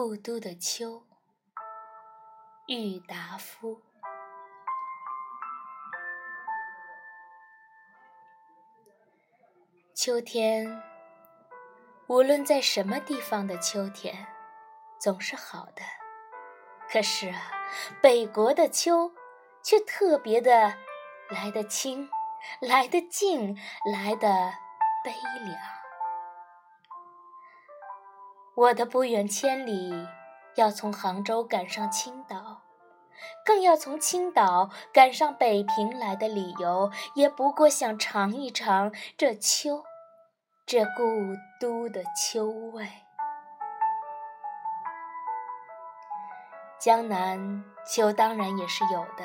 故都的秋，郁达夫。秋天，无论在什么地方的秋天，总是好的。可是啊，北国的秋，却特别的来得清，来得静，来得悲凉。我的不远千里，要从杭州赶上青岛，更要从青岛赶上北平来的理由，也不过想尝一尝这秋，这故都的秋味。江南秋当然也是有的，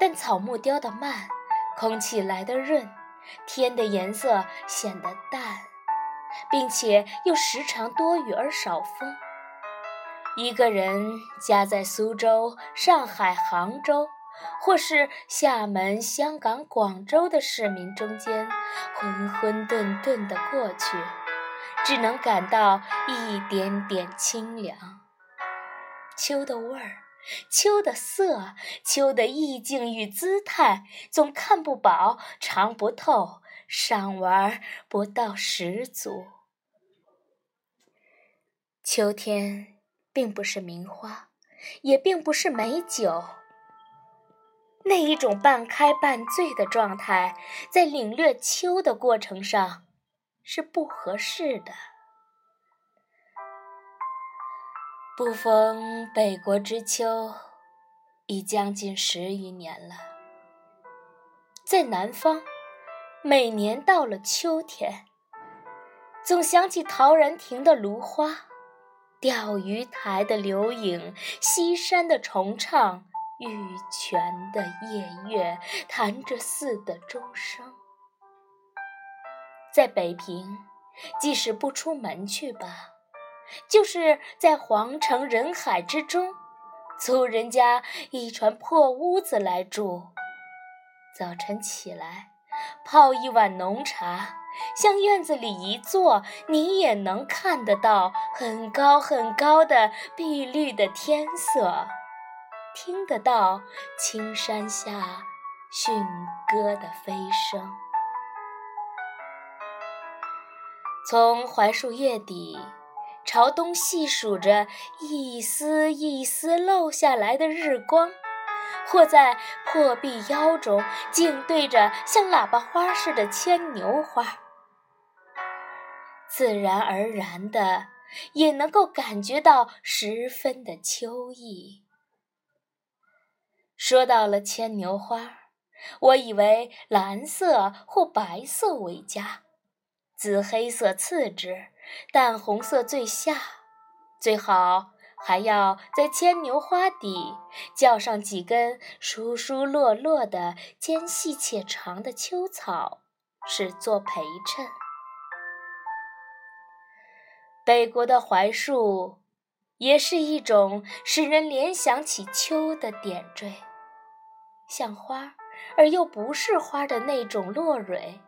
但草木凋得慢，空气来得润，天的颜色显得淡。并且又时常多雨而少风。一个人夹在苏州、上海、杭州，或是厦门、香港、广州的市民中间，浑浑沌沌地过去，只能感到一点点清凉。秋的味儿，秋的色，秋的意境与姿态，总看不饱，尝不透。赏玩不到十足。秋天并不是名花，也并不是美酒。那一种半开半醉的状态，在领略秋的过程上是不合适的。不逢北国之秋，已将近十余年了。在南方。每年到了秋天，总想起陶然亭的芦花，钓鱼台的柳影，西山的重唱，玉泉的夜月，潭柘寺的钟声。在北平，即使不出门去吧，就是在皇城人海之中，租人家一船破屋子来住，早晨起来。泡一碗浓茶，向院子里一坐，你也能看得到很高很高的碧绿的天色，听得到青山下驯鸽的飞声。从槐树叶底朝东细数着一丝一丝漏下来的日光。或在破壁腰中，竟对着像喇叭花似的牵牛花，自然而然的也能够感觉到十分的秋意。说到了牵牛花，我以为蓝色或白色为佳，紫黑色次之，淡红色最下，最好。还要在牵牛花底浇上几根疏疏落落的、尖细且长的秋草，是做陪衬。北国的槐树也是一种使人联想起秋的点缀，像花而又不是花的那种落蕊，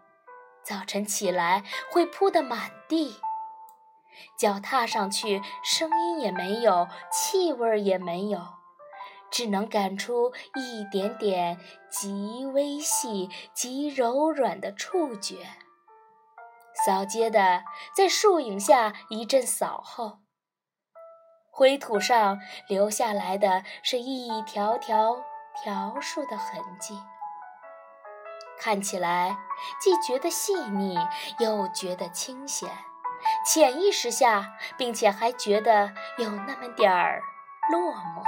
早晨起来会铺得满地。脚踏上去，声音也没有，气味也没有，只能感出一点点极微细、极柔软的触觉。扫街的在树影下一阵扫后，灰土上留下来的是一条条条数的痕迹，看起来既觉得细腻，又觉得清闲。潜意识下，并且还觉得有那么点儿落寞。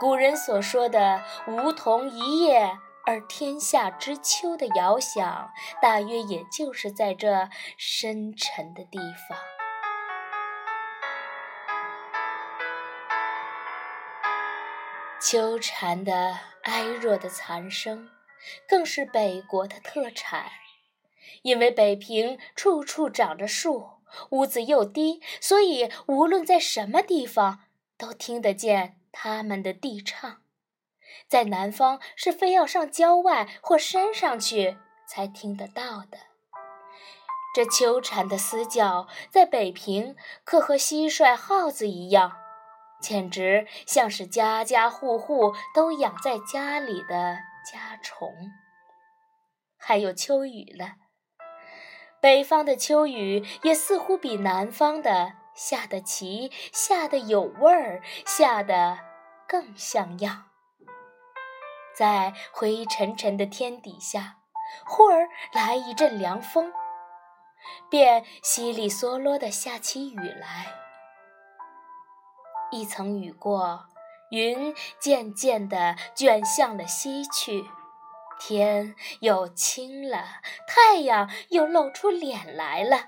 古人所说的“梧桐一叶而天下知秋”的遥想，大约也就是在这深沉的地方。秋蝉的哀弱的残声，更是北国的特产。因为北平处处长着树，屋子又低，所以无论在什么地方都听得见他们的低唱。在南方是非要上郊外或山上去才听得到的。这秋蝉的嘶叫，在北平可和蟋蟀、耗子一样，简直像是家家户户都养在家里的家虫。还有秋雨了，北方的秋雨也似乎比南方的下得齐、下得有味儿、下得更像样。在灰沉沉的天底下，忽而来一阵凉风。便稀里嗦啰地下起雨来，一层雨过，云渐渐地卷向了西去，天又清了，太阳又露出脸来了。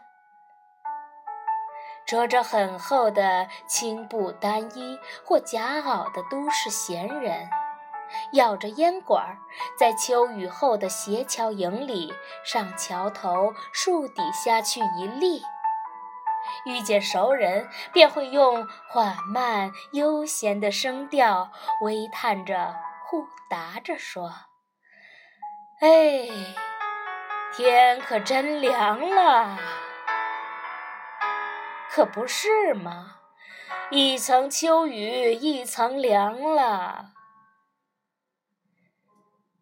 着着很厚的青布单衣或夹袄的都市闲人。咬着烟管，在秋雨后的斜桥营里，上桥头、树底下去一立，遇见熟人，便会用缓慢悠闲的声调，微叹着，互答着说：“哎，天可真凉了，可不是吗？一层秋雨一层凉了。”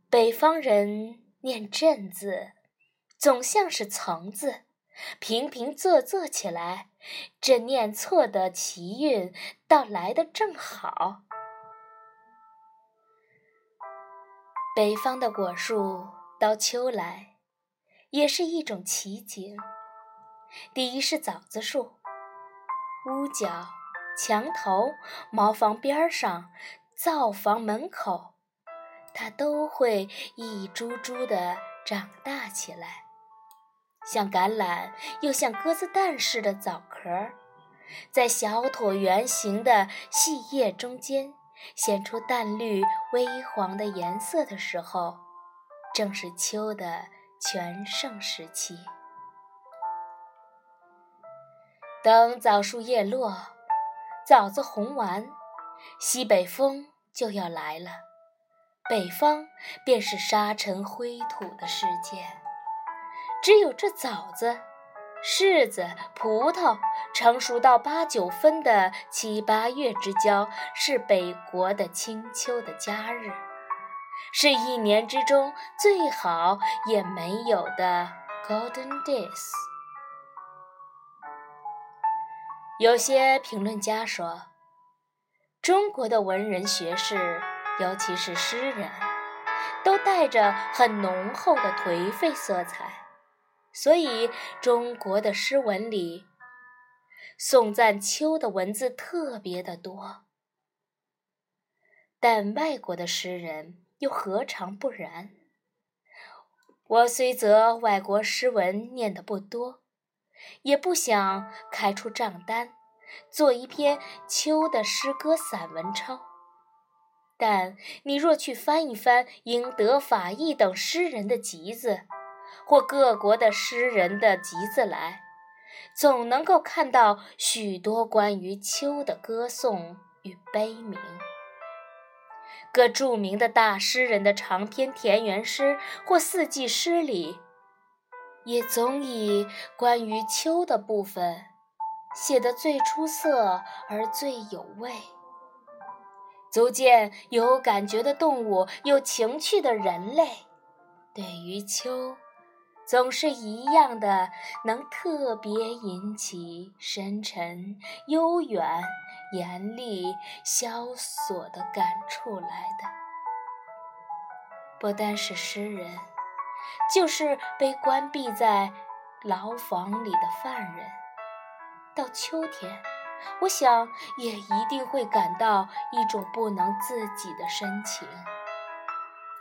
北方人念“震”字，总像是“层”字，平平仄仄起来，这念错的奇韵倒来得正好。北方的果树到秋来，也是一种奇景。第一是枣子树，屋角、墙头、茅房边上、灶房门口。它都会一株株地长大起来，像橄榄又像鸽子蛋似的枣壳，在小椭圆形的细叶中间显出淡绿微黄的颜色的时候，正是秋的全盛时期。等枣树叶落，枣子红完，西北风就要来了。北方便是沙尘灰土的世界，只有这枣子、柿子、葡萄成熟到八九分的七八月之交，是北国的清秋的佳日，是一年之中最好也没有的 golden days。有些评论家说，中国的文人学士。尤其是诗人，都带着很浓厚的颓废色彩，所以中国的诗文里颂赞秋的文字特别的多。但外国的诗人又何尝不然？我虽则外国诗文念得不多，也不想开出账单，做一篇秋的诗歌散文抄。但你若去翻一翻英德法意等诗人的集子，或各国的诗人的集子来，总能够看到许多关于秋的歌颂与悲鸣。各著名的大诗人的长篇田园诗或四季诗里，也总以关于秋的部分写得最出色而最有味。足见有感觉的动物，有情趣的人类，对于秋，总是一样的，能特别引起深沉、悠远、严厉、萧索的感触来的。不单是诗人，就是被关闭在牢房里的犯人，到秋天。我想，也一定会感到一种不能自己的深情。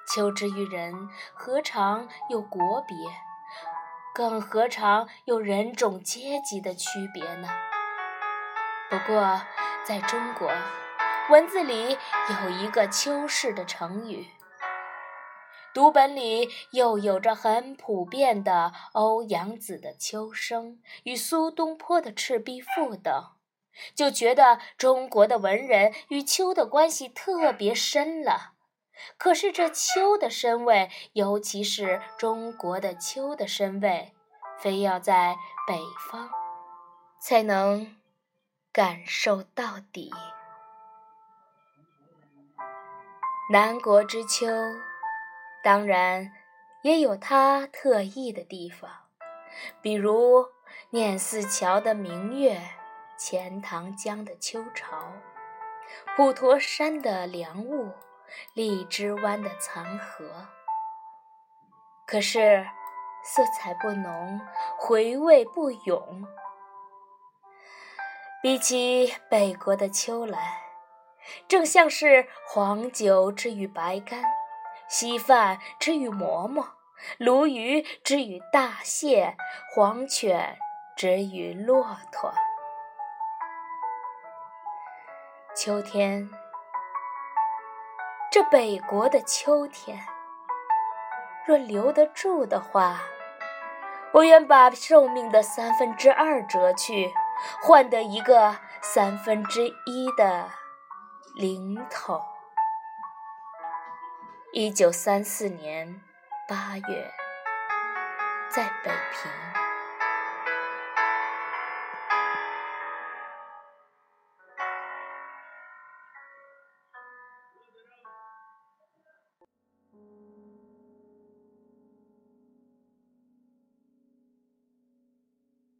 求之于人，何尝有国别？更何尝有人种阶级的区别呢？不过，在中国，文字里有一个“秋氏”的成语，读本里又有着很普遍的欧阳子的《秋声》与苏东坡的《赤壁赋》等。就觉得中国的文人与秋的关系特别深了。可是这秋的深味，尤其是中国的秋的深味，非要在北方才能感受到底。南国之秋，当然也有它特异的地方，比如念四桥的明月，钱塘江的秋潮，普陀山的凉雾，荔枝湾的残荷。可是，色彩不浓，回味不永。比起北国的秋来，正像是黄酒之于白干，稀饭之于馍馍，鲈鱼之于大蟹，黄犬之于骆驼。秋天，这北国的秋天。若留得住的话，我愿把寿命的三分之二折去，换得一个三分之一的零头。一九三四年八月，在北平。